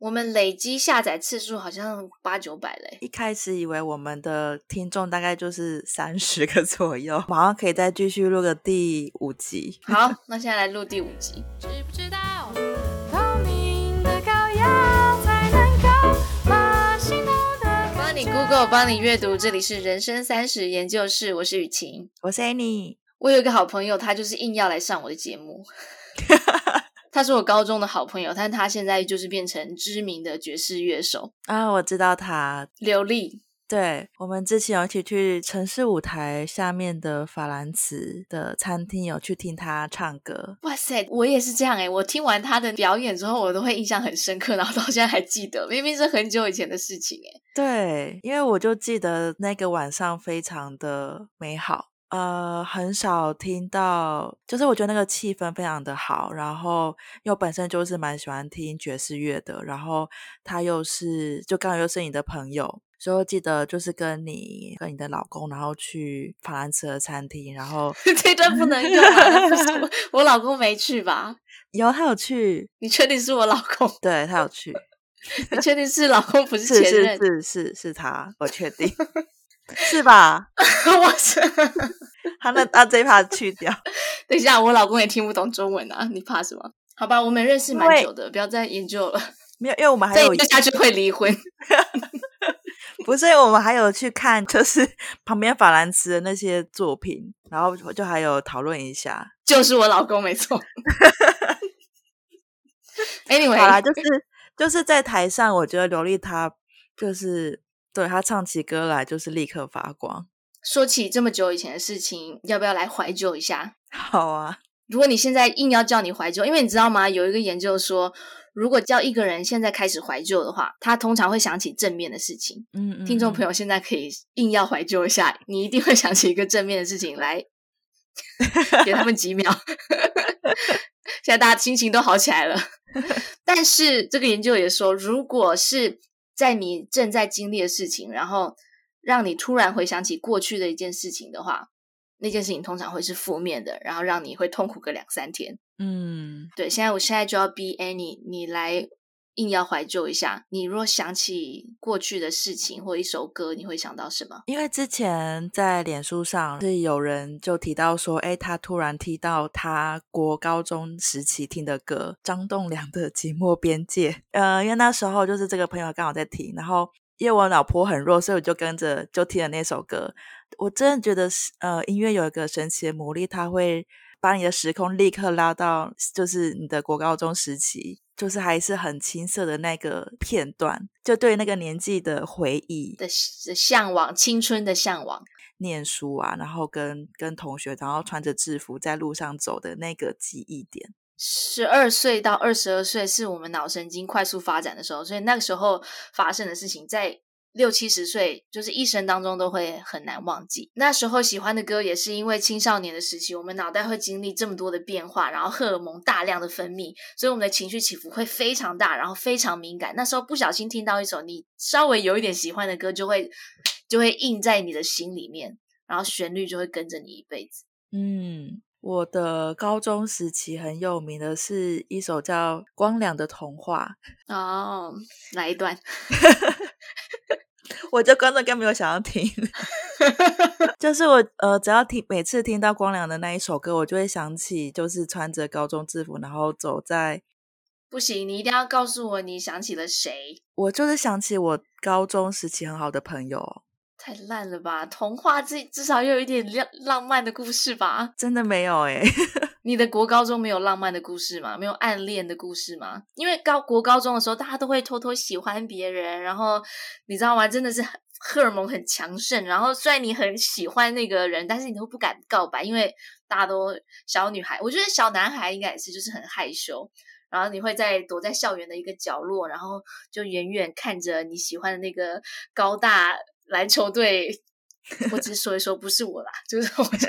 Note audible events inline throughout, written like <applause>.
我们累积下载次数好像八九百嘞。一开始以为我们的听众大概就是三十个左右，马上可以再继续录个第五集。好，<laughs> 那现在来录第五集。知不知道？透明的才能够把心头的帮你 Google，帮你阅读。这里是人生三十研究室，我是雨晴，我是 Annie。我有一个好朋友，他就是硬要来上我的节目。他是我高中的好朋友，但他现在就是变成知名的爵士乐手啊！我知道他刘丽，对，我们之前有一起去城市舞台下面的法兰茨的餐厅，有去听他唱歌。哇塞，我也是这样诶，我听完他的表演之后，我都会印象很深刻，然后到现在还记得，明明是很久以前的事情诶。对，因为我就记得那个晚上非常的美好。呃，很少听到，就是我觉得那个气氛非常的好，然后又本身就是蛮喜欢听爵士乐的，然后他又是就刚好又是你的朋友，所以我记得就是跟你跟你的老公，然后去法兰茨的餐厅，然后 <laughs> 这段不能用啊，<laughs> 我老公没去吧？有，他有去，你确定是我老公？对，他有去，你确定是老公不是前任？是是是是是他，我确定。是吧？<laughs> 我是他那那这一趴去掉。<laughs> 等一下，我老公也听不懂中文啊，你怕什么？好吧，我们认识蛮久的，不要再研究了。没有，因为我们还有再下去会离婚。<laughs> 不是，我们还有去看，就是旁边法兰茨的那些作品，然后就还有讨论一下。就是我老公没错。Anyway，好啦，就是就是在台上，我觉得刘丽她就是。对，他唱起歌来就是立刻发光。说起这么久以前的事情，要不要来怀旧一下？<laughs> 好啊！如果你现在硬要叫你怀旧，因为你知道吗？有一个研究说，如果叫一个人现在开始怀旧的话，他通常会想起正面的事情。嗯，嗯，嗯，听众朋友现在可以硬要怀旧一下，你一定会想起一个正面的事情来，<laughs> 给他们几秒。<laughs> 现在大家心情都好起来了。但是这个研究也说，如果是在你正在经历的事情，然后让你突然回想起过去的一件事情的话，那件事情通常会是负面的，然后让你会痛苦个两三天。嗯，对。现在我现在就要逼 Annie，你来硬要怀旧一下。你若想起过去的事情或一首歌，你会想到什么？因为之前在脸书上是有人就提到说，哎，他突然提到他国高中时期听的歌，张栋梁的《寂寞边界》。呃，因为那时候就是这个朋友刚好在听，然后因为我脑波很弱，所以我就跟着就听了那首歌。我真的觉得，呃，音乐有一个神奇的魔力，它会把你的时空立刻拉到，就是你的国高中时期。就是还是很青涩的那个片段，就对那个年纪的回忆的的向往，青春的向往，念书啊，然后跟跟同学，然后穿着制服在路上走的那个记忆点。十二岁到二十二岁是我们脑神经快速发展的时候，所以那个时候发生的事情在。六七十岁，就是一生当中都会很难忘记。那时候喜欢的歌，也是因为青少年的时期，我们脑袋会经历这么多的变化，然后荷尔蒙大量的分泌，所以我们的情绪起伏会非常大，然后非常敏感。那时候不小心听到一首你稍微有一点喜欢的歌，就会就会印在你的心里面，然后旋律就会跟着你一辈子。嗯，我的高中时期很有名的是一首叫《光良的童话》。哦，来一段？<laughs> 我就根本更没有想要听，<laughs> 就是我呃，只要听每次听到光良的那一首歌，我就会想起，就是穿着高中制服，然后走在……不行，你一定要告诉我你想起了谁？我就是想起我高中时期很好的朋友。太烂了吧！童话至至少又有一点浪浪漫的故事吧？真的没有诶 <laughs> 你的国高中没有浪漫的故事吗？没有暗恋的故事吗？因为高国高中的时候，大家都会偷偷喜欢别人，然后你知道吗？真的是荷尔蒙很强盛。然后虽然你很喜欢那个人，但是你都不敢告白，因为大家都小女孩。我觉得小男孩应该也是，就是很害羞。然后你会在躲在校园的一个角落，然后就远远看着你喜欢的那个高大篮球队。我只是说一说，不是我啦，就是我就。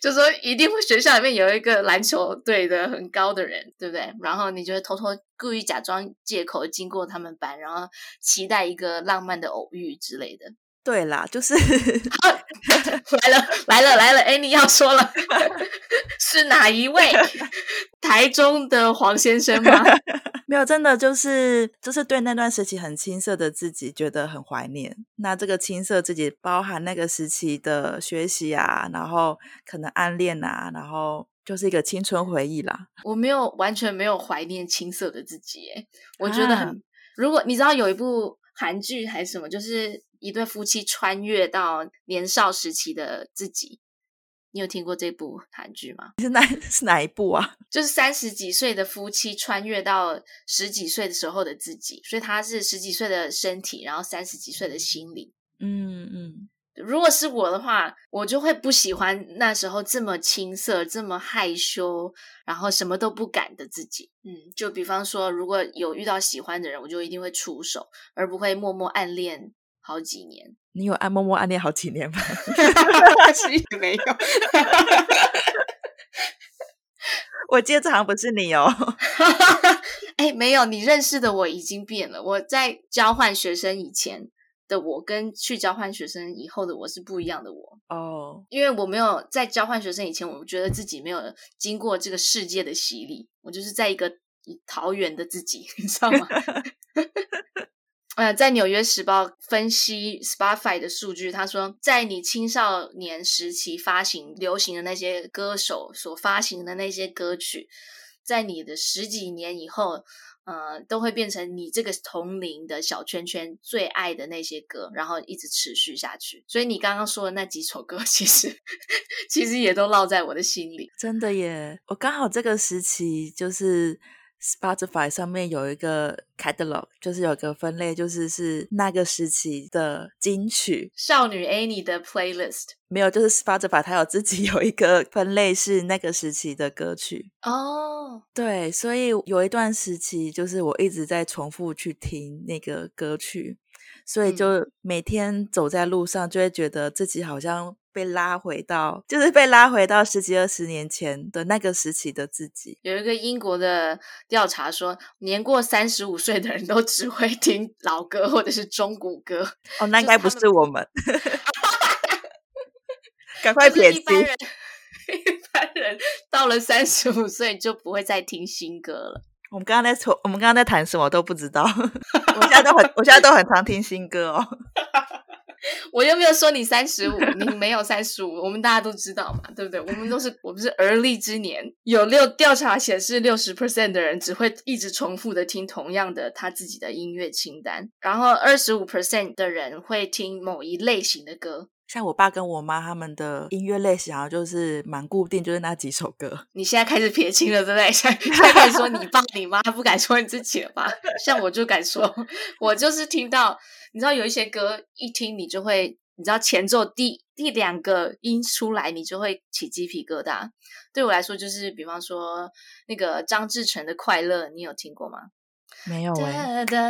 就说一定会学校里面有一个篮球队的很高的人，对不对？然后你就会偷偷故意假装借口经过他们班，然后期待一个浪漫的偶遇之类的。对啦，就是 <laughs> 来了来了来了，哎，你要说了，<laughs> 是哪一位？台中的黄先生吗？<laughs> 没有，真的就是就是对那段时期很青涩的自己觉得很怀念。那这个青涩自己包含那个时期的学习啊，然后可能暗恋啊，然后就是一个青春回忆啦。我没有完全没有怀念青涩的自己，哎，我觉得很。啊、如果你知道有一部韩剧还是什么，就是一对夫妻穿越到年少时期的自己。你有听过这部韩剧吗？是哪 <laughs> 是哪一部啊？<laughs> 就是三十几岁的夫妻穿越到十几岁的时候的自己，所以他是十几岁的身体，然后三十几岁的心理。嗯嗯，如果是我的话，我就会不喜欢那时候这么青涩、这么害羞，然后什么都不敢的自己。嗯，就比方说，如果有遇到喜欢的人，我就一定会出手，而不会默默暗恋好几年。你有暗默默暗恋好几年吗？<laughs> 其实没有。<laughs> 我记得这好像不是你哦。哎，没有，你认识的我已经变了。我在交换学生以前的我，跟去交换学生以后的我是不一样的我。哦，oh. 因为我没有在交换学生以前，我觉得自己没有经过这个世界的洗礼，我就是在一个桃园的自己，你知道吗？<laughs> 呃，在《纽约时报》分析 Spotify 的数据，他说，在你青少年时期发行流行的那些歌手所发行的那些歌曲，在你的十几年以后，呃，都会变成你这个同龄的小圈圈最爱的那些歌，然后一直持续下去。所以你刚刚说的那几首歌，<laughs> 其实其实也都烙在我的心里。真的耶，我刚好这个时期就是。Spotify 上面有一个 catalog，就是有一个分类，就是是那个时期的金曲。少女 Annie 的 playlist 没有，就是 Spotify 它有自己有一个分类是那个时期的歌曲。哦，oh. 对，所以有一段时期就是我一直在重复去听那个歌曲，所以就每天走在路上就会觉得自己好像。被拉回到，就是被拉回到十几二十年前的那个时期的自己。有一个英国的调查说，年过三十五岁的人都只会听老歌或者是中古歌。哦，那应该不是我们。<laughs> 赶快撇清。一般人，<laughs> 一般人到了三十五岁就不会再听新歌了。我们刚刚在说，我们刚刚在谈什么我都不知道。<laughs> 我现在都很，我现在都很常听新歌哦。<laughs> 我又没有说你三十五，你没有三十五，我们大家都知道嘛，对不对？我们都是我们是而立之年，有六调查显示，六十 percent 的人只会一直重复的听同样的他自己的音乐清单，然后二十五 percent 的人会听某一类型的歌。像我爸跟我妈他们的音乐类型好像就是蛮固定，就是那几首歌。你现在开始撇清了，对不对？<laughs> 现 <laughs> 在开始说你爸你妈，不敢说你自己了吧？像我就敢说，<laughs> 我就是听到。你知道有一些歌一听你就会，你知道前奏第第两个音出来，你就会起鸡皮疙瘩。对我来说，就是比方说那个张志成的《快乐》，你有听过吗？没有哎。哒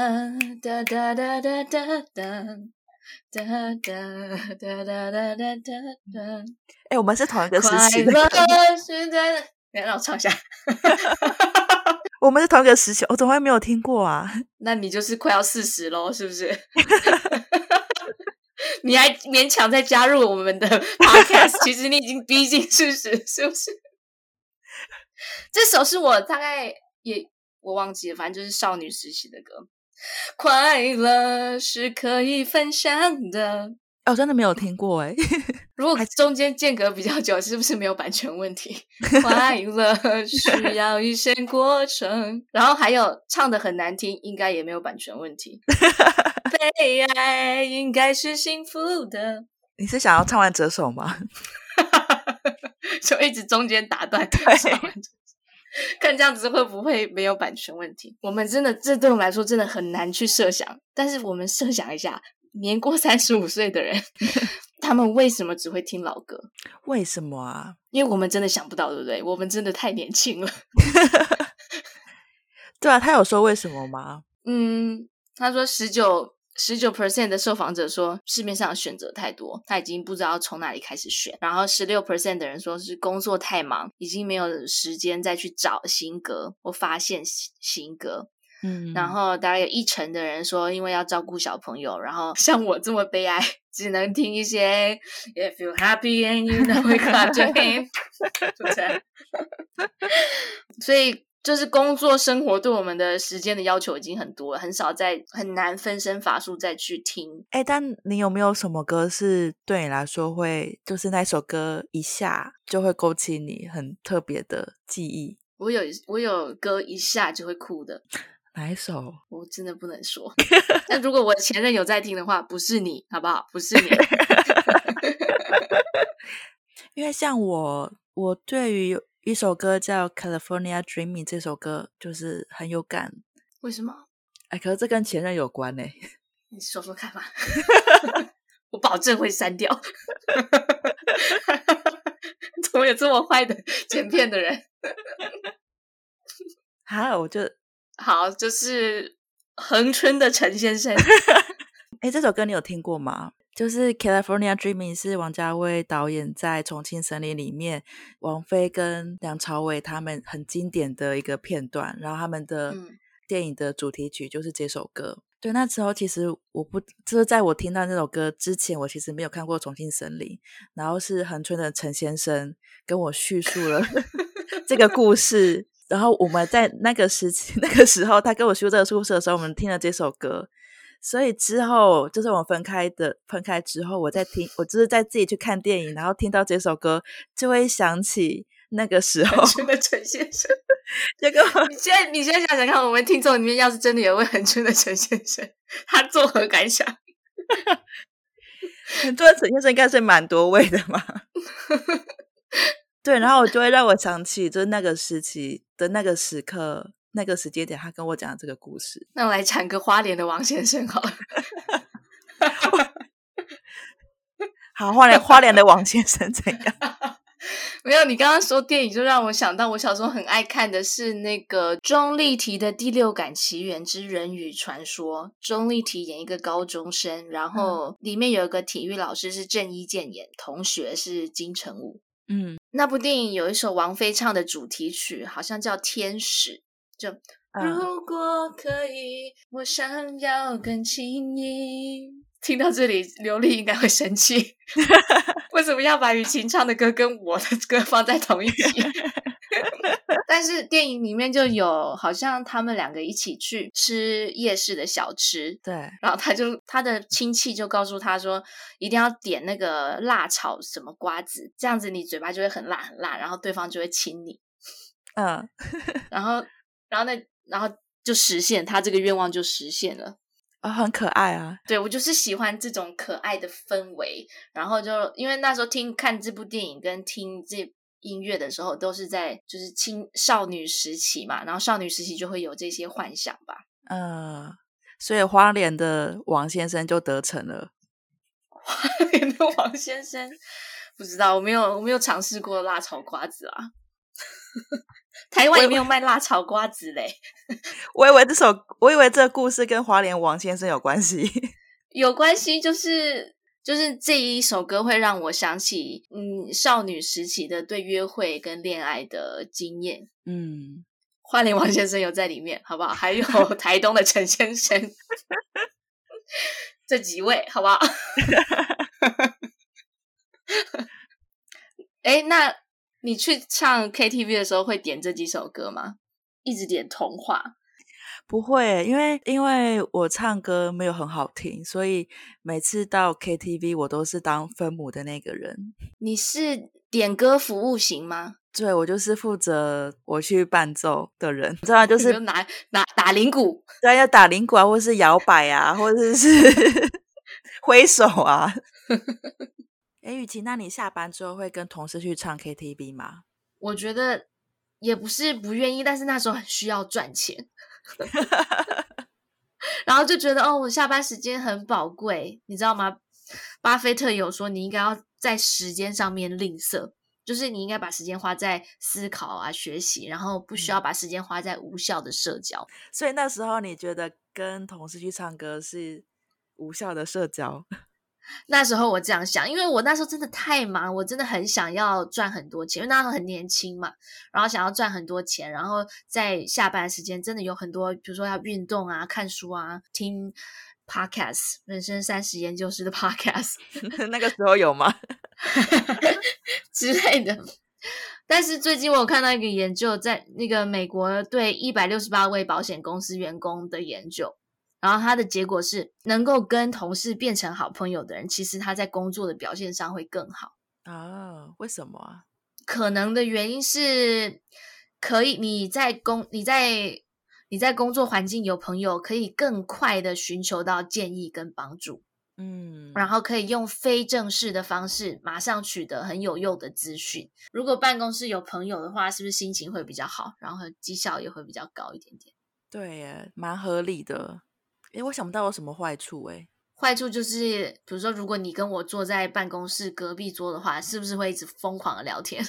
<laughs> 哒哒哒哒哒哒哒哒。哎，我们是同一个时期的。快乐来，让我唱一下。<laughs> 我们是同一个时期，我怎么会没有听过啊？<laughs> 那你就是快要四十喽，是不是？你还勉强在加入我们的 podcast，其实你已经逼近四十，是不是？这首是我大概也我忘记了，反正就是少女时期的歌。快乐是可以分享的。哦，真的没有听过哎。<laughs> 如果中间间隔比较久，是不是没有版权问题？<laughs> 快乐需要一些过程，然后还有唱的很难听，应该也没有版权问题。<laughs> 被爱应该是幸福的。你是想要唱完这首吗？就一直中间打断，对，看这样子会不会没有版权问题？我们真的，这对我们来说真的很难去设想。但是我们设想一下，年过三十五岁的人。<laughs> 他们为什么只会听老歌？为什么啊？因为我们真的想不到，对不对？我们真的太年轻了。<laughs> 对啊，他有说为什么吗？嗯，他说十九十九 percent 的受访者说市面上的选择太多，他已经不知道从哪里开始选。然后十六 percent 的人说是工作太忙，已经没有时间再去找新歌或发现新歌。嗯，然后大概有一成的人说，因为要照顾小朋友，然后 <laughs> 像我这么悲哀，只能听一些 If you happy and you know your hands，是不是？<laughs> 所以。就是工作生活对我们的时间的要求已经很多了，很少再很难分身乏术再去听。哎，但你有没有什么歌是对你来说会，就是那首歌一下就会勾起你很特别的记忆？我有，我有歌一下就会哭的。哪一首？我真的不能说。<laughs> 但如果我前任有在听的话，不是你，好不好？不是你。<laughs> 因为像我，我对于。一首歌叫《California Dreaming》，这首歌就是很有感。为什么？哎，可是这跟前任有关呢。<laughs> 你说说看嘛，<laughs> 我保证会删掉。<laughs> 怎么有这么坏的剪片的人？好，我就好，就是恒春的陈先生。哎，这首歌你有听过吗？就是《California Dreaming》是王家卫导演在《重庆森林》里面，王菲跟梁朝伟他们很经典的一个片段，然后他们的电影的主题曲就是这首歌。嗯、对，那时候其实我不，就是在我听到这首歌之前，我其实没有看过《重庆森林》，然后是恒春的陈先生跟我叙述了 <laughs> 这个故事，然后我们在那个时期、<laughs> 那个时候，他跟我叙述这个故事的时候，我们听了这首歌。所以之后就是我们分开的，分开之后，我在听，我就是在自己去看电影，然后听到这首歌，就会想起那个时候。恒春的陈先生，<laughs> 这个 <laughs> 你现在你现在想想看，我们听众里面要是真的有位很春的陈先生，他作何感想？<laughs> 恒春的陈先生应该是蛮多位的嘛。对，然后我就会让我想起，就是那个时期的那个时刻。那个时间点，他跟我讲这个故事。那我来讲个花莲的王先生好了。<laughs> 好，花莲花莲的王先生怎样？<laughs> 没有，你刚刚说电影，就让我想到我小时候很爱看的是那个钟丽缇的《第六感奇缘之人鱼传说》。钟丽缇演一个高中生，然后里面有一个体育老师是郑伊健演，同学是金城武。嗯，那部电影有一首王菲唱的主题曲，好像叫《天使》。就如果可以，我想要更轻易。听到这里，刘丽应该会生气。<laughs> 为什么要把雨晴唱的歌跟我的歌放在同一集？<laughs> 但是电影里面就有，好像他们两个一起去吃夜市的小吃。对，然后他就他的亲戚就告诉他说，一定要点那个辣炒什么瓜子，这样子你嘴巴就会很辣很辣，然后对方就会亲你。嗯，<laughs> 然后。然后那，然后就实现他这个愿望就实现了啊、哦，很可爱啊！对，我就是喜欢这种可爱的氛围。然后就因为那时候听看这部电影跟听这音乐的时候，都是在就是青少女时期嘛，然后少女时期就会有这些幻想吧。嗯，所以花莲的王先生就得逞了。<laughs> 花莲的王先生不知道，我没有我没有尝试过辣炒瓜子啊。台湾也没有卖辣炒瓜子嘞，<laughs> 我以为这首，我以为这个故事跟花莲王先生有关系，<laughs> 有关系，就是就是这一首歌会让我想起，嗯，少女时期的对约会跟恋爱的经验，嗯，花莲王先生有在里面，好不好？还有 <laughs> 台东的陈先生，这几位，好不好？哎，那。你去唱 KTV 的时候会点这几首歌吗？一直点童话？不会，因为因为我唱歌没有很好听，所以每次到 KTV 我都是当分母的那个人。你是点歌服务型吗？对，我就是负责我去伴奏的人，知道就是拿拿打铃鼓，对，要打铃鼓啊，或是摇摆啊，或者是 <laughs> 挥手啊。<laughs> 哎，雨晴，那你下班之后会跟同事去唱 KTV 吗？我觉得也不是不愿意，但是那时候很需要赚钱，<laughs> 然后就觉得哦，我下班时间很宝贵，你知道吗？巴菲特有说，你应该要在时间上面吝啬，就是你应该把时间花在思考啊、学习，然后不需要把时间花在无效的社交。嗯。所以那时候你觉得跟同事去唱歌是无效的社交？那时候我这样想，因为我那时候真的太忙，我真的很想要赚很多钱，因为那时候很年轻嘛，然后想要赚很多钱，然后在下班时间真的有很多，比如说要运动啊、看书啊、听 podcast，人生三十研究室的 <laughs> podcast，<laughs> 那个时候有吗？<laughs> 之类的。但是最近我有看到一个研究，在那个美国对一百六十八位保险公司员工的研究。然后他的结果是，能够跟同事变成好朋友的人，其实他在工作的表现上会更好啊？为什么啊？可能的原因是，可以你在工你在你在工作环境有朋友，可以更快的寻求到建议跟帮助，嗯，然后可以用非正式的方式马上取得很有用的资讯。如果办公室有朋友的话，是不是心情会比较好，然后绩效也会比较高一点点？对耶，蛮合理的。诶，我想不到有什么坏处诶。坏处就是，比如说，如果你跟我坐在办公室隔壁桌的话，是不是会一直疯狂的聊天，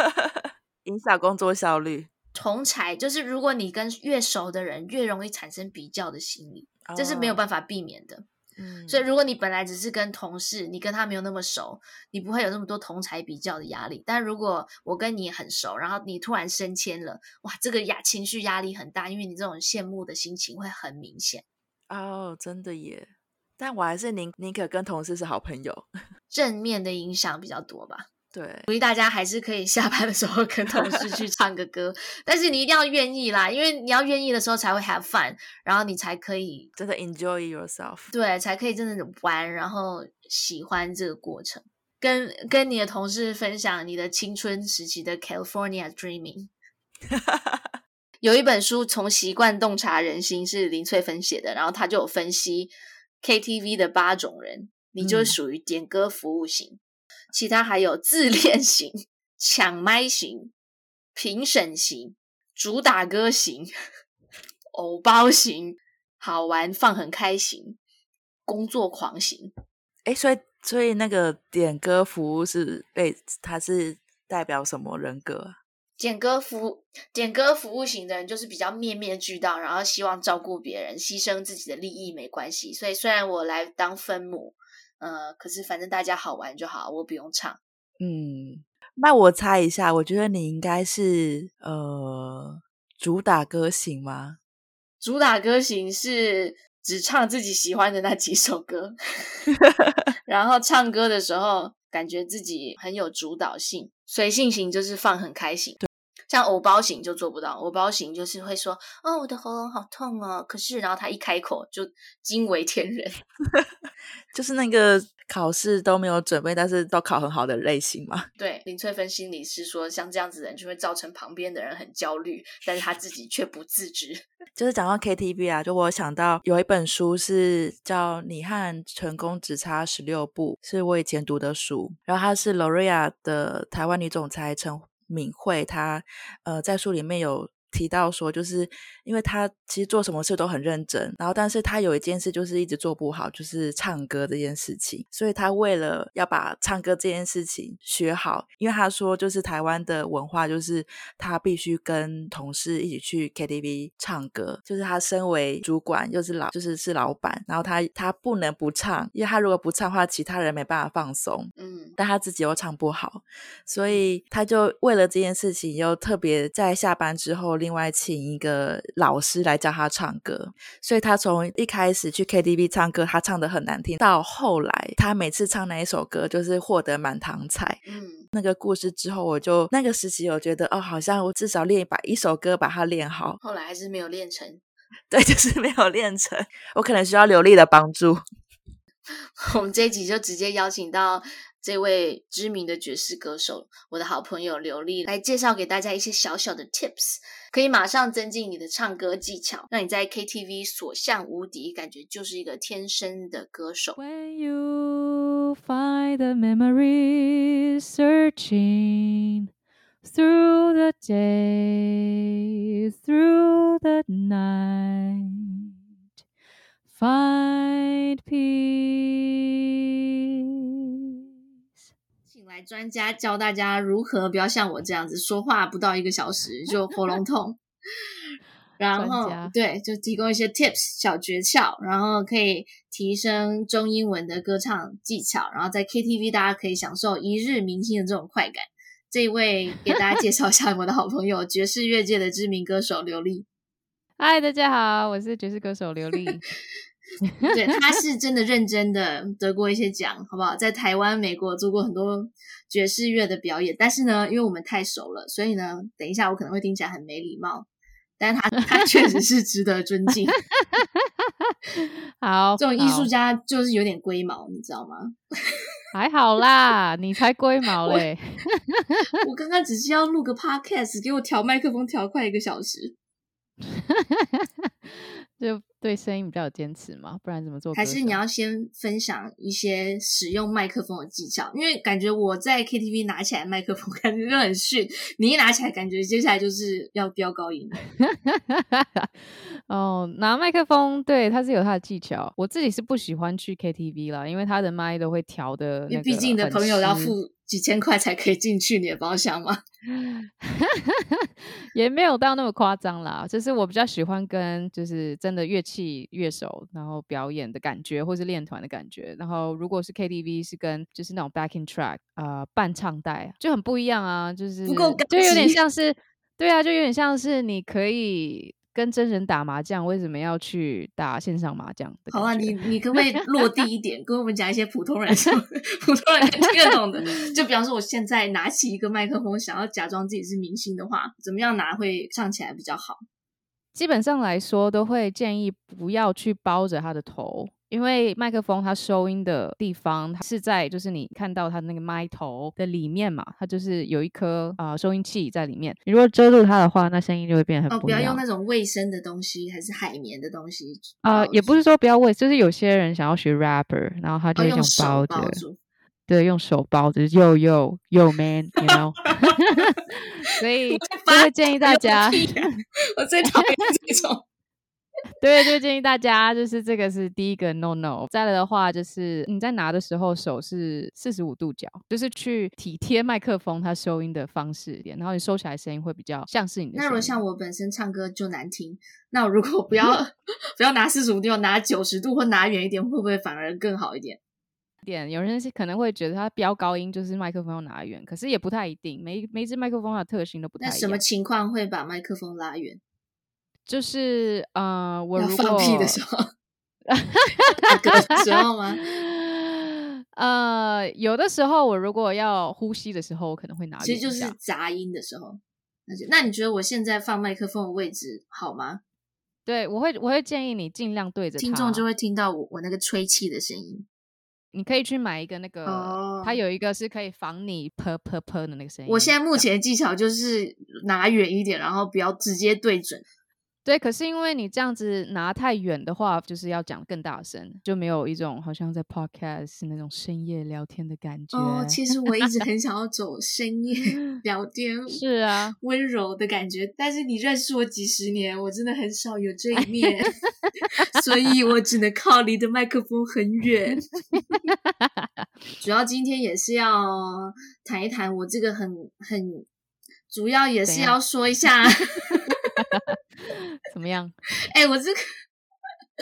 <laughs> 影响工作效率？同才就是，如果你跟越熟的人，越容易产生比较的心理，这是没有办法避免的。嗯，所以如果你本来只是跟同事，你跟他没有那么熟，你不会有那么多同才比较的压力。但如果我跟你很熟，然后你突然升迁了，哇，这个压情绪压力很大，因为你这种羡慕的心情会很明显。哦，oh, 真的耶！但我还是宁宁可跟同事是好朋友，<laughs> 正面的影响比较多吧。对，鼓励大家还是可以下班的时候跟同事去 <laughs> 唱个歌，但是你一定要愿意啦，因为你要愿意的时候才会 have fun，然后你才可以真的 enjoy yourself。对，才可以真的玩，然后喜欢这个过程，跟跟你的同事分享你的青春时期的 California Dreaming。<laughs> 有一本书从习惯洞察人心，是林翠芬写的，然后他就有分析 KTV 的八种人，你就是属于点歌服务型，嗯、其他还有自恋型、抢麦型、评审型、主打歌型、偶包型、好玩放很开型、工作狂型。诶，所以所以那个点歌服务是被它是代表什么人格？点歌服点歌服务型的人就是比较面面俱到，然后希望照顾别人，牺牲自己的利益没关系。所以虽然我来当分母，呃，可是反正大家好玩就好，我不用唱。嗯，那我猜一下，我觉得你应该是呃主打歌型吗？主打歌型是只唱自己喜欢的那几首歌，<laughs> 然后唱歌的时候感觉自己很有主导性。随性型就是放很开心。像偶包型就做不到，偶包型就是会说：“哦，我的喉咙好痛哦。”可是，然后他一开口就惊为天人，<laughs> 就是那个考试都没有准备，但是都考很好的类型嘛。对，林翠芬心理师说，像这样子的人就会造成旁边的人很焦虑，但是他自己却不自知。<laughs> 就是讲到 KTV 啊，就我想到有一本书是叫《你和成功只差十六步》，是我以前读的书，然后它是 L'Oreal 的台湾女总裁陈敏慧，他呃在书里面有提到说，就是因为他其实做什么事都很认真，然后但是他有一件事就是一直做不好，就是唱歌这件事情。所以他为了要把唱歌这件事情学好，因为他说就是台湾的文化就是他必须跟同事一起去 KTV 唱歌，就是他身为主管又是老就是是老板，然后他他不能不唱，因为他如果不唱的话，其他人没办法放松。嗯，但他自己又唱不好，所以他就为了这件事情又特别在下班之后。另外请一个老师来教他唱歌，所以他从一开始去 KTV 唱歌，他唱的很难听，到后来他每次唱那一首歌就是获得满堂彩。嗯，那个故事之后，我就那个时期我觉得哦，好像我至少练把一首歌把它练好。后来还是没有练成，对，就是没有练成，我可能需要刘丽的帮助。<laughs> 我们这一集就直接邀请到。这位知名的爵士歌手，我的好朋友刘丽来介绍给大家一些小小的 tips，可以马上增进你的唱歌技巧，让你在 KTV 所向无敌，感觉就是一个天生的歌手。When you find the memories searching through the day, through the night, find peace. 来，专家教大家如何不要像我这样子说话不到一个小时就喉咙痛，然后对，就提供一些 tips 小诀窍，然后可以提升中英文的歌唱技巧，然后在 KTV 大家可以享受一日明星的这种快感。这一位给大家介绍一下我的好朋友，爵士乐界的知名歌手刘丽。嗨，大家好，我是爵士歌手刘立。<laughs> <laughs> 对，他是真的认真的得过一些奖，好不好？在台湾、美国做过很多爵士乐的表演，但是呢，因为我们太熟了，所以呢，等一下我可能会听起来很没礼貌，但是他他确实是值得尊敬。<laughs> 好，这种艺术家就是有点龟毛，你知道吗？<laughs> 还好啦，你才龟毛嘞！我，我刚刚只是要录个 podcast，给我调麦克风调快一个小时。就对声音比较有坚持嘛，不然怎么做？还是你要先分享一些使用麦克风的技巧？因为感觉我在 KTV 拿起来麦克风，<laughs> 感觉就很逊。你一拿起来，感觉接下来就是要飙高音。<laughs> 哦，拿麦克风，对，它是有它的技巧。我自己是不喜欢去 KTV 啦，因为它的麦都会调的。因为毕竟你的朋友要付。几千块才可以进去你的包厢吗？<laughs> 也没有到那么夸张啦。就是我比较喜欢跟就是真的乐器乐手，然后表演的感觉，或是练团的感觉。然后如果是 KTV，是跟就是那种 backing track 呃伴唱带，就很不一样啊。就是不够，就有点像是对啊，就有点像是你可以。跟真人打麻将，为什么要去打线上麻将？好啊，你你可不可以落地一点，跟我们讲一些普通人说 <laughs> 普通人听得懂的？就比方说，我现在拿起一个麦克风，想要假装自己是明星的话，怎么样拿会唱起来比较好？基本上来说，都会建议不要去包着他的头。因为麦克风它收音的地方，它是在就是你看到它那个麦头的里面嘛，它就是有一颗啊、呃、收音器在里面。你如果遮住它的话，那声音就会变得很不。哦，不要用那种卫生的东西，还是海绵的东西啊、呃？也不是说不要卫，就是有些人想要学 rapper，然后他就会用包着，对，用手包着，又又又 man，you know。<laughs> 所以就会建议大家，我最讨厌这种。<laughs> 对，就建议大家，就是这个是第一个 no no。再来的话，就是你在拿的时候手是四十五度角，就是去体贴麦克风它收音的方式一点，然后你收起来声音会比较像是你的。那如果像我本身唱歌就难听，那我如果不 <laughs> 要不要拿四十五度，拿九十度或拿远一点，会不会反而更好一点？点有人是可能会觉得它飙高音就是麦克风要拿远，可是也不太一定，每每支麦克风的特性都不太一样。那什么情况会把麦克风拉远？就是呃，我如果放屁的时候，打嗝的时候吗？<laughs> 呃，有的时候我如果要呼吸的时候，我可能会拿。其实就是杂音的时候。那那你觉得我现在放麦克风的位置好吗？对，我会我会建议你尽量对着听众就会听到我我那个吹气的声音。你可以去买一个那个，oh. 它有一个是可以防你噗噗噗的那个声音。我现在目前的技巧就是拿远一点，然后不要直接对准。对，可是因为你这样子拿太远的话，就是要讲更大声，就没有一种好像在 podcast 那种深夜聊天的感觉。哦，其实我一直很想要走深夜 <laughs> 聊天，是啊，温柔的感觉。但是你认识我几十年，我真的很少有这一面，<laughs> 所以我只能靠离的麦克风很远。<laughs> 主要今天也是要谈一谈我这个很很，主要也是要说一下。怎么样？<laughs> 哎、欸，我这个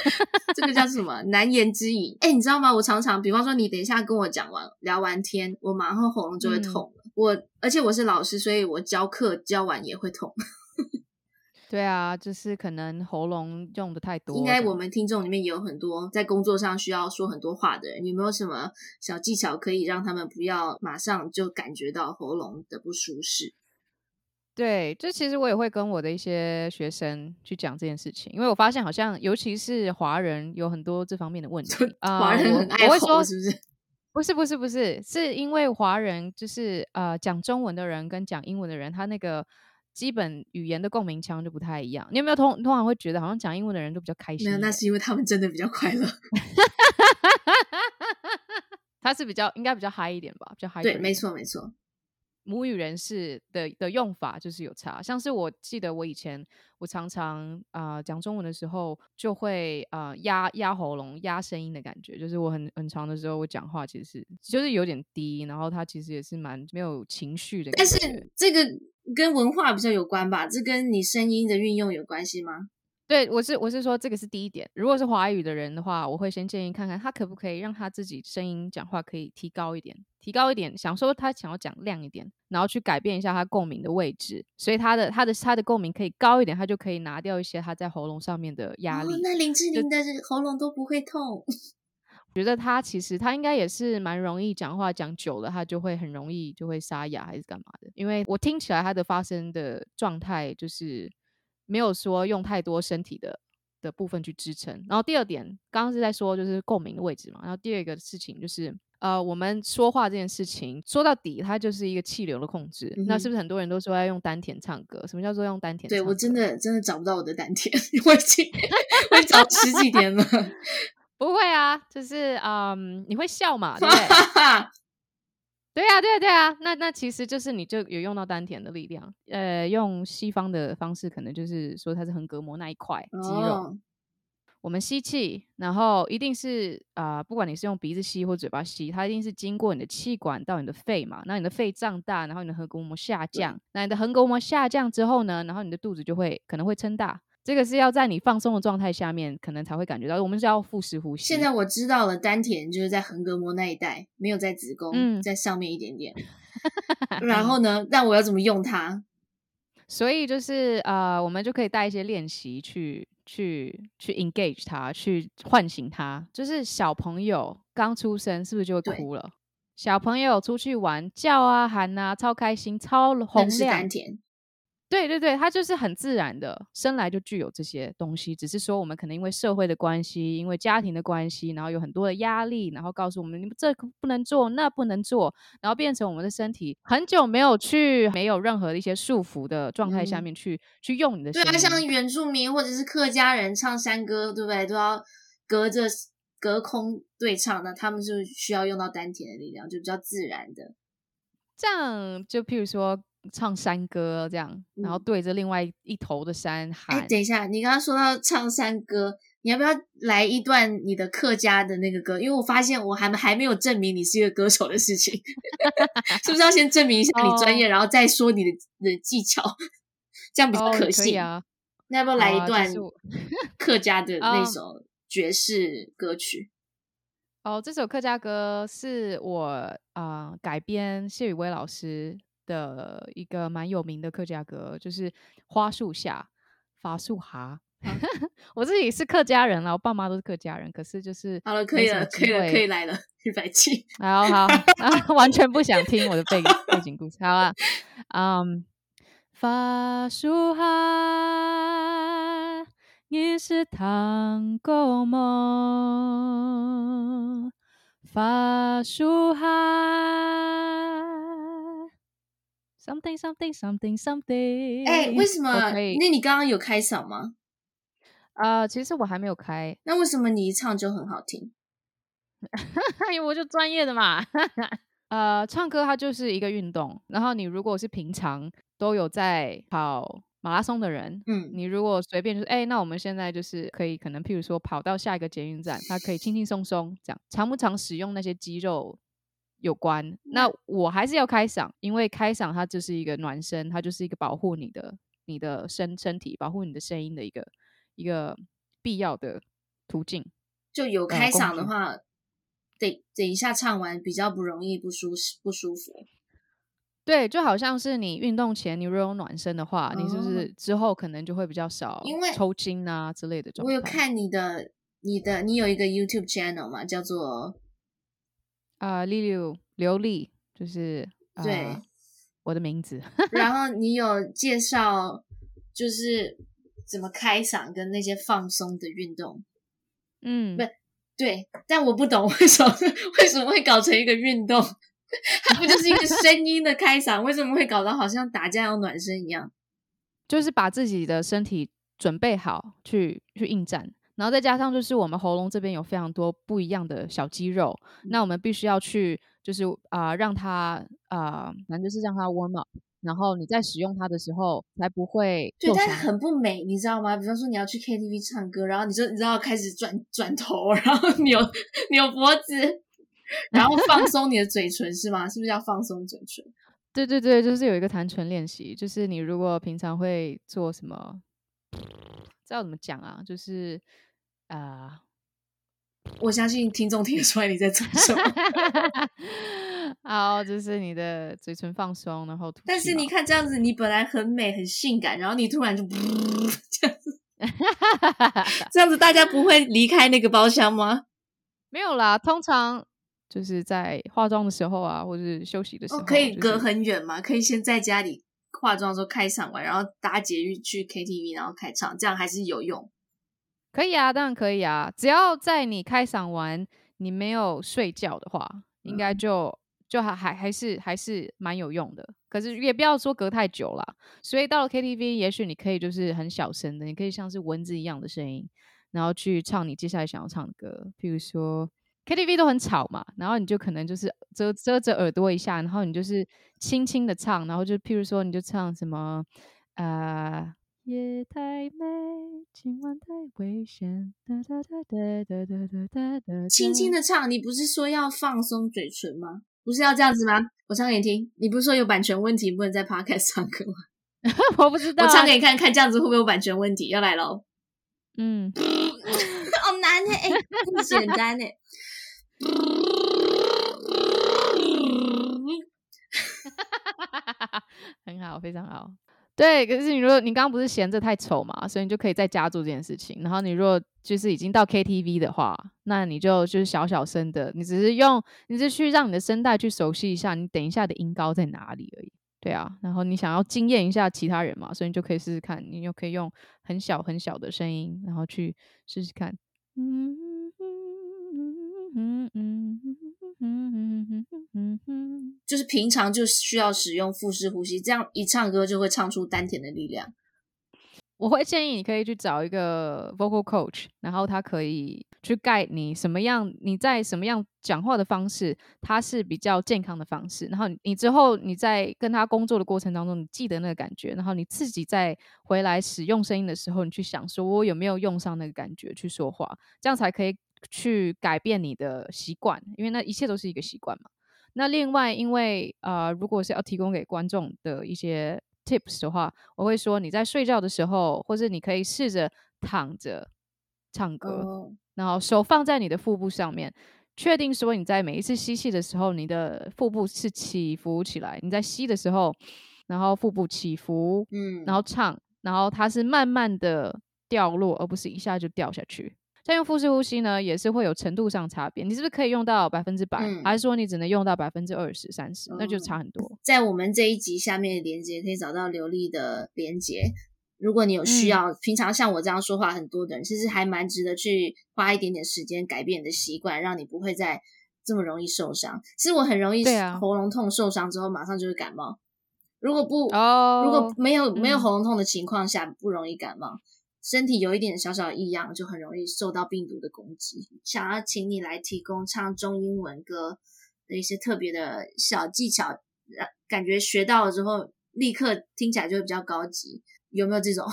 <laughs> 这个叫什么难言之隐？哎、欸，你知道吗？我常常，比方说，你等一下跟我讲完聊完天，我马上喉咙就会痛。嗯、我而且我是老师，所以我教课教完也会痛。<laughs> 对啊，就是可能喉咙用的太多。应该我们听众里面也有很多在工作上需要说很多话的人，你有没有什么小技巧可以让他们不要马上就感觉到喉咙的不舒适？对，就其实我也会跟我的一些学生去讲这件事情，因为我发现好像尤其是华人有很多这方面的问题。华人很爱吼，是不是？不是不是不是，是因为华人就是呃讲中文的人跟讲英文的人，他那个基本语言的共鸣腔就不太一样。你有没有通通常会觉得好像讲英文的人都比较开心？没有，那是因为他们真的比较快乐。<laughs> 他是比较应该比较嗨一点吧，比较嗨。对，没错没错。母语人士的的用法就是有差。像是我记得我以前我常常啊、呃、讲中文的时候，就会啊、呃、压压喉咙、压声音的感觉，就是我很很长的时候我讲话其实是就是有点低，然后他其实也是蛮没有情绪的感觉。但是这个跟文化比较有关吧？这跟你声音的运用有关系吗？对，我是我是说，这个是第一点。如果是华语的人的话，我会先建议看看他可不可以让他自己声音讲话可以提高一点，提高一点。想说他想要讲亮一点，然后去改变一下他共鸣的位置，所以他的他的他的共鸣可以高一点，他就可以拿掉一些他在喉咙上面的压力。哦，那林志玲的喉咙都不会痛。我觉得他其实他应该也是蛮容易讲话，讲久了他就会很容易就会沙哑还是干嘛的。因为我听起来他的发声的状态就是。没有说用太多身体的的部分去支撑。然后第二点，刚刚是在说就是共鸣的位置嘛。然后第二个事情就是，呃，我们说话这件事情说到底，它就是一个气流的控制。嗯、那是不是很多人都说要用丹田唱歌？什么叫做用丹田唱歌？对，我真的真的找不到我的丹田，<laughs> 我已经 <laughs> 我已经找十几年了。不会啊，就是嗯，你会笑嘛？对不对？<laughs> 对啊，对啊，对啊，那那其实就是你就有用到丹田的力量，呃，用西方的方式，可能就是说它是横膈膜那一块肌肉。哦、我们吸气，然后一定是啊、呃，不管你是用鼻子吸或嘴巴吸，它一定是经过你的气管到你的肺嘛。那你的肺胀大，然后你的横膈膜下降，那你的横膈膜下降之后呢，然后你的肚子就会可能会撑大。这个是要在你放松的状态下面，可能才会感觉到。我们是要腹式呼吸。现在我知道了，丹田就是在横膈膜那一带，没有在子宫，嗯、在上面一点点。<laughs> 然后呢？那我要怎么用它？所以就是呃，我们就可以带一些练习去去去 engage 它，去唤醒它。就是小朋友刚出生，是不是就会哭了？小朋友出去玩，叫啊喊啊，超开心，超洪亮。对对对，他就是很自然的，生来就具有这些东西。只是说我们可能因为社会的关系，因为家庭的关系，然后有很多的压力，然后告诉我们你们这不能做，那不能做，然后变成我们的身体很久没有去，没有任何的一些束缚的状态下面去、嗯、去用你的。对啊，像原住民或者是客家人唱山歌，对不对？都要隔着隔空对唱，那他们就需要用到丹田的力量，就比较自然的。这样就譬如说。唱山歌这样，然后对着另外一头的山喊。哎、嗯，等一下，你刚刚说到唱山歌，你要不要来一段你的客家的那个歌？因为我发现我还还没有证明你是一个歌手的事情，<laughs> 是不是要先证明一下你专业，哦、然后再说你的你的技巧，这样比较可信、啊？那要不要来一段客家的 <laughs> 那首爵士歌曲？哦，哦，这首客家歌是我啊、呃、改编谢宇威老师。的一个蛮有名的客家歌，就是花树下法树哈。<laughs> 我自己是客家人啦，我爸妈都是客家人，可是就是好了，可以了，可以了，可以来了，一百七，好好啊，<laughs> 完全不想听我的背背景故事，好啊，嗯，法树哈，你是糖果么？伐树哈。Something something something something。哎、欸，为什么？那你刚刚有开嗓吗？啊、呃，其实我还没有开。那为什么你一唱就很好听？<laughs> 因为我就专业的嘛。<laughs> 呃，唱歌它就是一个运动。然后你如果是平常都有在跑马拉松的人，嗯，你如果随便就是，哎，那我们现在就是可以可能，譬如说跑到下一个捷运站，它可以轻轻松松这样，常不常使用那些肌肉？有关，那我还是要开嗓，因为开嗓它就是一个暖身，它就是一个保护你的、你的身身体、保护你的声音的一个一个必要的途径。就有开嗓的话，等、呃、等一下唱完比较不容易不舒不舒服。对，就好像是你运动前你如果有暖身的话，哦、你是不是之后可能就会比较少因为抽筋啊之类的。我有看你的你的你有一个 YouTube channel 嘛，叫做。啊，丽丽刘丽就是、呃、对我的名字。然后 <laughs> 你有介绍，就是怎么开嗓跟那些放松的运动。嗯，不对，但我不懂为什么为什么会搞成一个运动？<laughs> 它不就是一个声音的开嗓？为什么会搞得好像打架要暖身一样？就是把自己的身体准备好去去应战。然后再加上就是我们喉咙这边有非常多不一样的小肌肉，嗯、那我们必须要去就是啊、呃、让它啊、呃，反正就是让它 warm up，然后你在使用它的时候才不会对，但是很不美，你知道吗？比方说你要去 KTV 唱歌，然后你就你知道开始转转头，然后扭扭脖子，然后放松你的嘴唇是吗？是不是要放松嘴唇？对对对，就是有一个弹唇练习，就是你如果平常会做什么，知道怎么讲啊？就是。啊！Uh, 我相信听众听得出来你在做什么。<laughs> 好，就是你的嘴唇放松，然后吐。但是你看这样子，你本来很美很性感，然后你突然就 <laughs> 这样子，<laughs> 这样子大家不会离开那个包厢吗？没有啦，通常就是在化妆的时候啊，或者是休息的时候，可以隔很远嘛，可以先在家里化妆的时候开场完，然后搭捷运去 KTV，然后开场，这样还是有用。可以啊，当然可以啊，只要在你开嗓完，你没有睡觉的话，应该就就还还还是还是蛮有用的。可是也不要说隔太久了，所以到了 KTV，也许你可以就是很小声的，你可以像是蚊子一样的声音，然后去唱你接下来想要唱的歌。譬如说 KTV 都很吵嘛，然后你就可能就是遮遮着耳朵一下，然后你就是轻轻的唱，然后就譬如说你就唱什么啊。呃夜太美，今晚太危险。哒哒哒哒哒哒哒哒哒。轻轻的唱，你不是说要放松嘴唇吗？不是要这样子吗？我唱给你听。你不是说有版权问题，不能在 Podcast 唱歌吗？<laughs> 我不知道、啊，我唱给你看看，这样子会不会有版权问题？要来喽。嗯，<laughs> 好难诶、欸，哎，不简单诶、欸。<laughs> 很好，非常好。对，可是你如果你刚刚不是嫌这太丑嘛，所以你就可以在家做这件事情。然后你如果就是已经到 KTV 的话，那你就就是小小声的，你只是用，你是去让你的声带去熟悉一下，你等一下的音高在哪里而已。对啊，然后你想要惊艳一下其他人嘛，所以你就可以试试看，你又可以用很小很小的声音，然后去试试看。嗯嗯嗯嗯嗯嗯，就是平常就需要使用腹式呼吸，这样一唱歌就会唱出丹田的力量。我会建议你可以去找一个 vocal coach，然后他可以去 guide 你什么样，你在什么样讲话的方式，它是比较健康的方式。然后你之后你在跟他工作的过程当中，你记得那个感觉，然后你自己再回来使用声音的时候，你去想说我有没有用上那个感觉去说话，这样才可以。去改变你的习惯，因为那一切都是一个习惯嘛。那另外，因为呃，如果是要提供给观众的一些 tips 的话，我会说你在睡觉的时候，或者你可以试着躺着唱歌，oh. 然后手放在你的腹部上面，确定说你在每一次吸气的时候，你的腹部是起伏起来；你在吸的时候，然后腹部起伏，嗯，然后唱，然后它是慢慢的掉落，而不是一下就掉下去。在用腹式呼吸呢，也是会有程度上差别。你是不是可以用到百分之百，嗯、还是说你只能用到百分之二十、三十？那就差很多。在我们这一集下面的连接可以找到流利的连接。如果你有需要，嗯、平常像我这样说话很多的人，其实还蛮值得去花一点点时间改变你的习惯，让你不会再这么容易受伤。其实我很容易喉咙痛受伤之后，马上就会感冒。如果不，哦、如果没有没有喉咙痛的情况下，嗯、不容易感冒。身体有一点小小的异样，就很容易受到病毒的攻击。想要请你来提供唱中英文歌的一些特别的小技巧，感觉学到了之后，立刻听起来就会比较高级。有没有这种？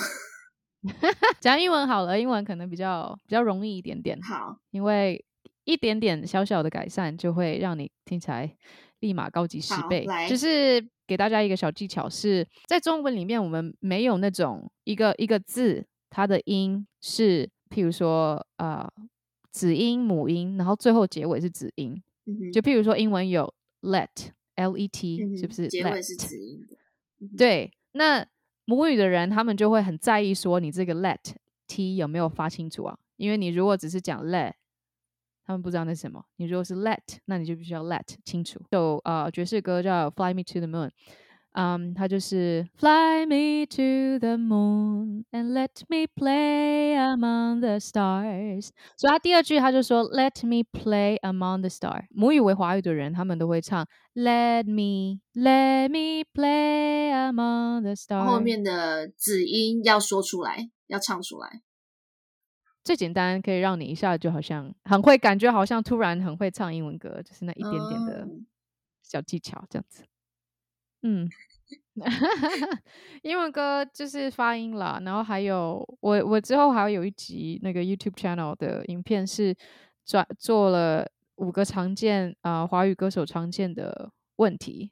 <laughs> 讲英文好了，英文可能比较比较容易一点点。好，因为一点点小小的改善，就会让你听起来立马高级十倍。来，就是给大家一个小技巧是，是在中文里面，我们没有那种一个一个字。它的音是，譬如说，呃，子音、母音，然后最后结尾是子音。嗯、就譬如说，英文有 let，L-E-T，、嗯、是不是？结尾是子音。嗯、对，那母语的人他们就会很在意说你这个 let，T 有没有发清楚啊？因为你如果只是讲 let，他们不知道那是什么。你如果是 let，那你就必须要 let 清楚。就呃，爵士歌叫 Fly Me to the Moon。嗯，它、um, 就是 Fly me to the moon and let me play among the stars。所以它第二句他就说 Let me play among the stars。母语为华语的人，他们都会唱 Let me Let me play among the stars。后面的子音要说出来，要唱出来。最简单可以让你一下就好像很会，感觉好像突然很会唱英文歌，就是那一点点的小技巧这样子。嗯，<laughs> 英文歌就是发音啦，然后还有我我之后还有一集那个 YouTube channel 的影片是转做了五个常见啊、呃、华语歌手常见的问题。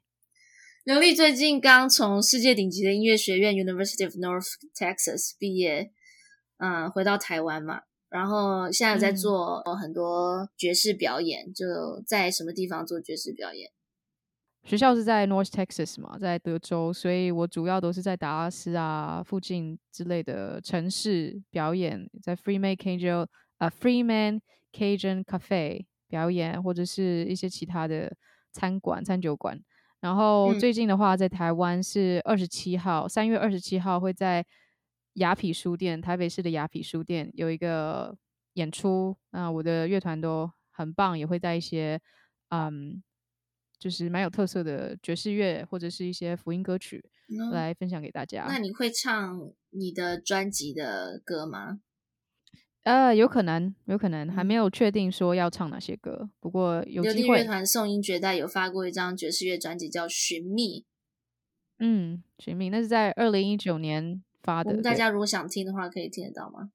刘丽最近刚从世界顶级的音乐学院 University of North Texas 毕业，嗯、呃，回到台湾嘛，然后现在在做很多爵士表演，嗯、就在什么地方做爵士表演？学校是在 North Texas 嘛，在德州，所以我主要都是在达拉斯啊附近之类的城市表演，在 Freeman Cajun 啊 Freeman Cajun Cafe 表演，或者是一些其他的餐馆、餐酒馆。然后最近的话，在台湾是二十七号，三、嗯、月二十七号会在雅痞书店，台北市的雅痞书店有一个演出。那，我的乐团都很棒，也会在一些嗯，就是蛮有特色的爵士乐或者是一些福音歌曲、嗯、来分享给大家。那你会唱你的专辑的歌吗？呃，有可能，有可能还没有确定说要唱哪些歌，不过有机会。乐团颂音绝代有发过一张爵士乐专辑，叫《寻觅》。嗯，《寻觅》那是在二零一九年发的。大家如果想听的话，可以听得到吗？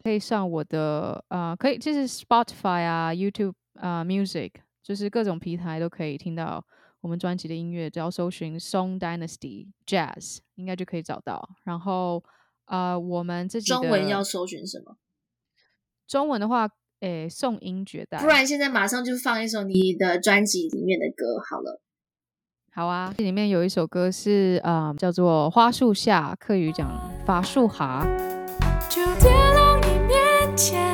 可以上我的呃，可以就是 Spotify 啊、YouTube 啊、呃、Music，就是各种平台都可以听到我们专辑的音乐，只要搜寻 Song Dynasty Jazz，应该就可以找到。然后呃，我们自己中文要搜寻什么？中文的话，诶、欸，颂音绝代。不然现在马上就放一首你的专辑里面的歌好了。好啊，这里面有一首歌是啊、呃，叫做《花树下》，客语讲法树哈。就跌落你面前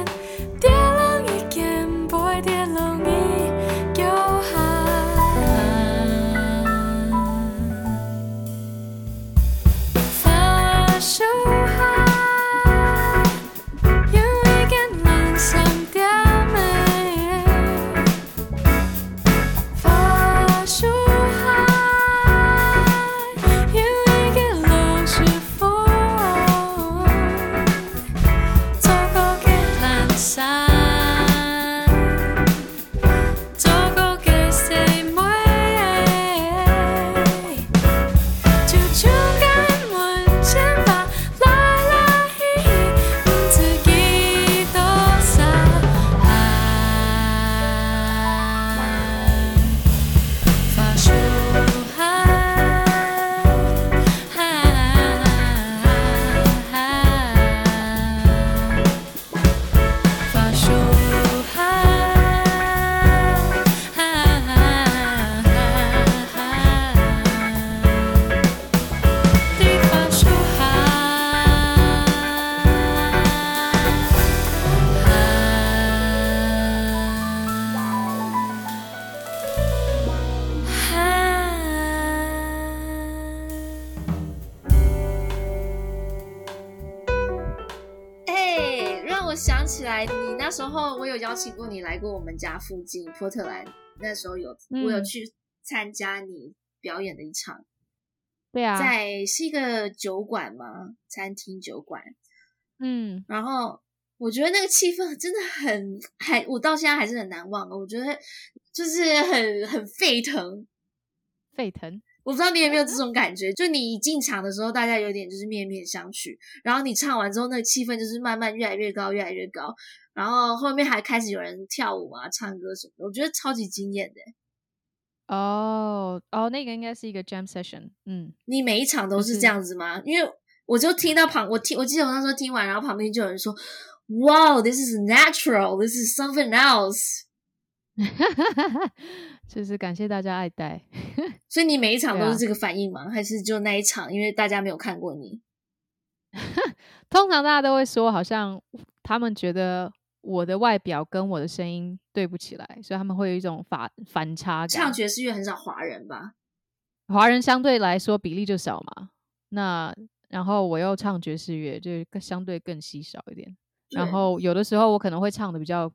邀请过你来过我们家附近波特兰，那时候有、嗯、我有去参加你表演的一场，对啊，在是一个酒馆吗？餐厅酒馆，嗯，然后我觉得那个气氛真的很，还我到现在还是很难忘。我觉得就是很很沸腾，沸腾。我不知道你有没有这种感觉，就你一进场的时候，大家有点就是面面相觑，然后你唱完之后，那个气氛就是慢慢越来越高，越来越高。然后后面还开始有人跳舞啊、唱歌什么的，我觉得超级惊艳的。哦哦，那个应该是一个 jam session。嗯，你每一场都是这样子吗？就是、因为我就听到旁，我听，我记得我那时候听完，然后旁边就有人说：“Wow, this is natural, this is something else。<laughs> ”就是感谢大家爱戴。<laughs> 所以你每一场都是这个反应吗？啊、还是就那一场？因为大家没有看过你。<laughs> 通常大家都会说，好像他们觉得。我的外表跟我的声音对不起来，所以他们会有一种反反差感。唱爵士乐很少华人吧？华人相对来说比例就少嘛。那然后我又唱爵士乐，就相对更稀少一点。然后有的时候我可能会唱的比较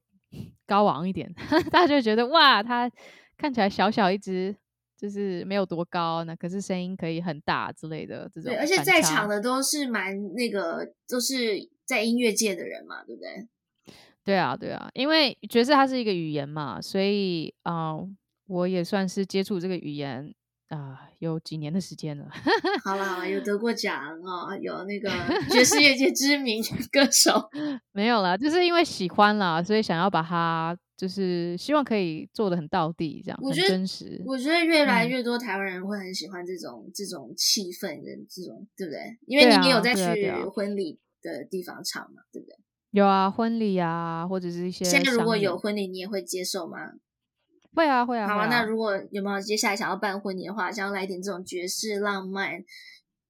高昂一点，<laughs> 大家就觉得哇，他看起来小小一只，就是没有多高，那可是声音可以很大之类的这种。对，而且在场的都是蛮那个，都是在音乐界的人嘛，对不对？对啊，对啊，因为爵士它是一个语言嘛，所以啊、呃，我也算是接触这个语言啊、呃，有几年的时间了。好了好了，有得过奖哦，有那个 <laughs> 爵士乐界知名歌手。<laughs> 没有啦，就是因为喜欢啦，所以想要把它，就是希望可以做的很到地，这样我觉得很真实。我觉得越来越多台湾人会很喜欢这种、嗯、这种气氛的这种，对不对？因为你也有在去婚礼的地方唱嘛，对不对？有啊，婚礼啊，或者是一些。现在如果有婚礼，你也会接受吗？会啊，会啊。好啊，啊那如果有没有接下来想要办婚礼的话，想要来点这种爵士浪漫，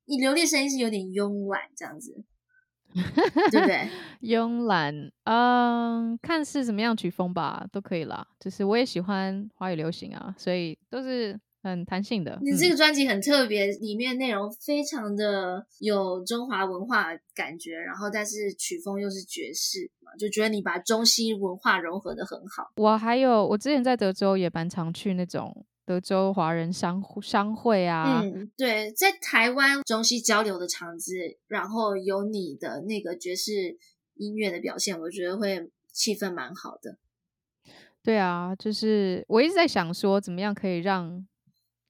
你流利声音是有点慵懒这样子，对不对？<laughs> 慵懒，嗯，看是怎么样曲风吧，都可以啦。就是我也喜欢华语流行啊，所以都是。很弹性的，你这个专辑很特别，嗯、里面内容非常的有中华文化感觉，然后但是曲风又是爵士嘛，就觉得你把中西文化融合的很好。我还有，我之前在德州也蛮常去那种德州华人商商会啊，嗯，对，在台湾中西交流的场子，然后有你的那个爵士音乐的表现，我觉得会气氛蛮好的。对啊，就是我一直在想说，怎么样可以让。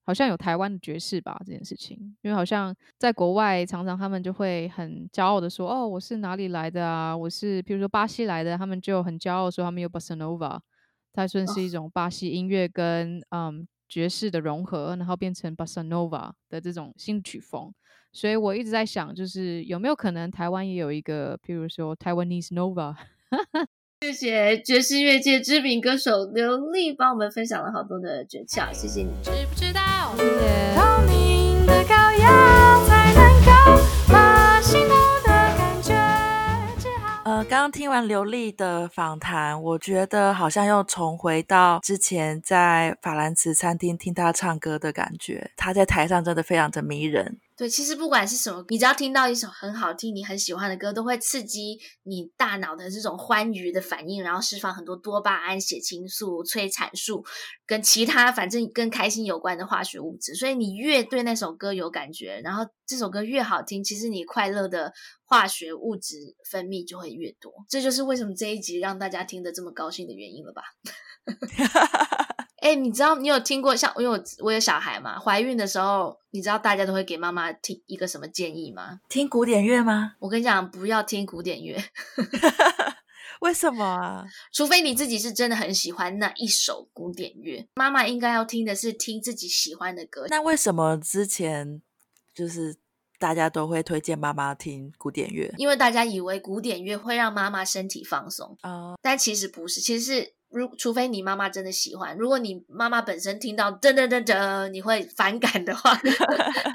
好像有台湾的爵士吧，这件事情，因为好像在国外，常常他们就会很骄傲的说：“哦，我是哪里来的啊？我是，譬如说巴西来的。”他们就很骄傲说他们有 Bossa Nova，它算是一种巴西音乐跟、哦、嗯爵士的融合，然后变成 Bossa Nova 的这种新曲风。所以我一直在想，就是有没有可能台湾也有一个，譬如说 Taiwanese Nova。谢谢爵士乐界知名歌手刘丽帮我们分享了好多的诀窍，谢谢你。知不知道？谢谢。透明的羔羊才能够把心头的感觉治好。呃，刚刚听完刘丽的访谈，我觉得好像又重回到之前在法兰茨餐厅听她唱歌的感觉。她在台上真的非常的迷人。对，其实不管是什么，你只要听到一首很好听、你很喜欢的歌，都会刺激你大脑的这种欢愉的反应，然后释放很多多巴胺、血清素、催产素跟其他反正跟开心有关的化学物质。所以你越对那首歌有感觉，然后这首歌越好听，其实你快乐的化学物质分泌就会越多。这就是为什么这一集让大家听得这么高兴的原因了吧？<laughs> 哎，你知道你有听过像因为我我有小孩嘛，怀孕的时候，你知道大家都会给妈妈听一个什么建议吗？听古典乐吗？我跟你讲，不要听古典乐。<laughs> 为什么啊？除非你自己是真的很喜欢那一首古典乐，妈妈应该要听的是听自己喜欢的歌。那为什么之前就是大家都会推荐妈妈听古典乐？因为大家以为古典乐会让妈妈身体放松啊，但其实不是，其实是。如除非你妈妈真的喜欢，如果你妈妈本身听到噔噔噔噔你会反感的话，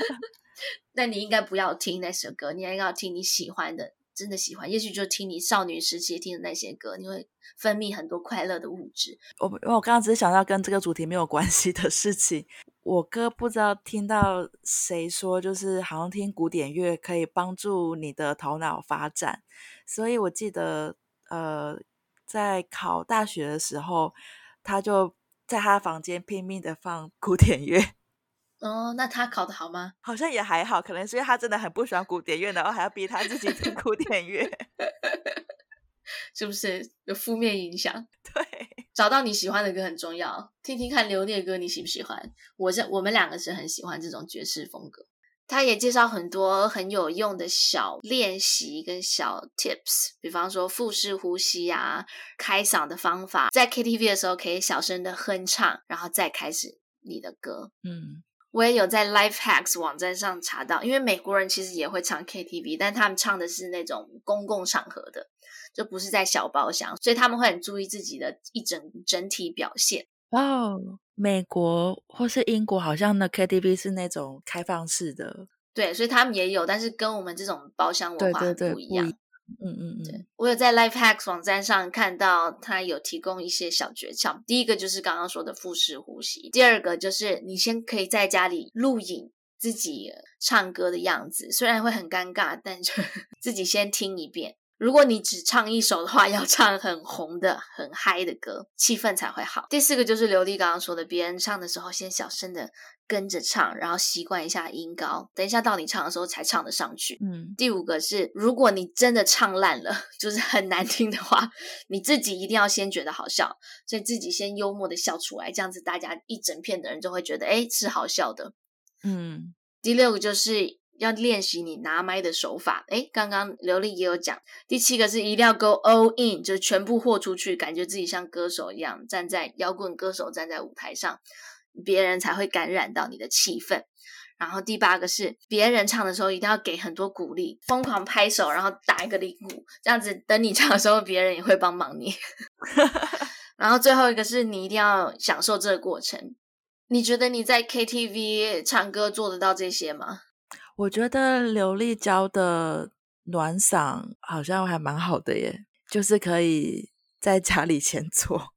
<laughs> 那你应该不要听那首歌，你应该要听你喜欢的，真的喜欢，也许就听你少女时期听的那些歌，你会分泌很多快乐的物质。我我刚刚只是想到跟这个主题没有关系的事情，我哥不知道听到谁说，就是好像听古典乐可以帮助你的头脑发展，所以我记得呃。在考大学的时候，他就在他房间拼命的放古典乐。<laughs> 哦，那他考的好吗？好像也还好，可能是因为他真的很不喜欢古典乐，然后还要逼他自己听古典乐，<laughs> 是不是有负面影响？<laughs> 对，找到你喜欢的歌很重要，听听看刘烈歌你喜不喜欢？我这我们两个是很喜欢这种爵士风格。他也介绍很多很有用的小练习跟小 tips，比方说腹式呼吸啊、开嗓的方法，在 KTV 的时候可以小声的哼唱，然后再开始你的歌。嗯，我也有在 Life Hacks 网站上查到，因为美国人其实也会唱 KTV，但他们唱的是那种公共场合的，就不是在小包厢，所以他们会很注意自己的一整整体表现。哦。美国或是英国，好像的 KTV 是那种开放式的，对，所以他们也有，但是跟我们这种包厢文化很不一样。对对对，嗯嗯嗯，对，我有在 Life Hacks 网站上看到，他有提供一些小诀窍。第一个就是刚刚说的腹式呼吸，第二个就是你先可以在家里录影自己唱歌的样子，虽然会很尴尬，但就 <laughs> 自己先听一遍。如果你只唱一首的话，<laughs> 要唱很红的、很嗨的歌，气氛才会好。第四个就是刘丽刚刚说的，别人唱的时候先小声的跟着唱，然后习惯一下音高，等一下到你唱的时候才唱得上去。嗯。第五个是，如果你真的唱烂了，<laughs> 就是很难听的话，你自己一定要先觉得好笑，所以自己先幽默的笑出来，这样子大家一整片的人就会觉得，诶，是好笑的。嗯。第六个就是。要练习你拿麦的手法，诶，刚刚刘丽也有讲。第七个是一定要 go all in，就是全部豁出去，感觉自己像歌手一样，站在摇滚歌手站在舞台上，别人才会感染到你的气氛。然后第八个是别人唱的时候一定要给很多鼓励，疯狂拍手，然后打一个领鼓，这样子等你唱的时候，别人也会帮忙你。<laughs> 然后最后一个是你一定要享受这个过程。你觉得你在 KTV 唱歌做得到这些吗？我觉得刘丽娇的暖嗓好像还蛮好的耶，就是可以在家里 <laughs> 前做。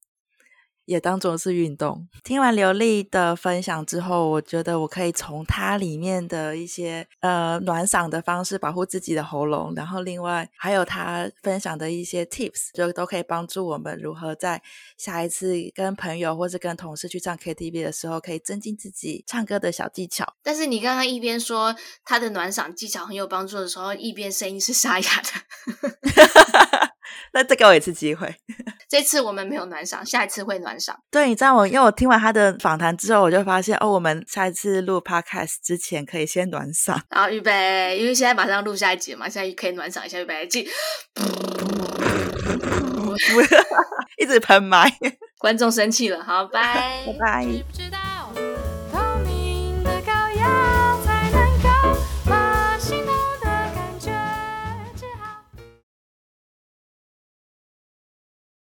也当做是运动。听完刘丽的分享之后，我觉得我可以从她里面的一些呃暖嗓的方式保护自己的喉咙，然后另外还有她分享的一些 tips，就都可以帮助我们如何在下一次跟朋友或是跟同事去唱 KTV 的时候，可以增进自己唱歌的小技巧。但是你刚刚一边说她的暖嗓技巧很有帮助的时候，一边声音是沙哑的。<laughs> 那再给我一次机会。<laughs> 这次我们没有暖嗓，下一次会暖嗓。对，你知道我，因为我听完他的访谈之后，我就发现哦，我们下一次录 podcast 之前可以先暖嗓。好，预备，因为现在马上录下一集嘛，现在可以暖嗓一下，预备，进。<laughs> 一直喷麦，观众生气了，好，拜拜。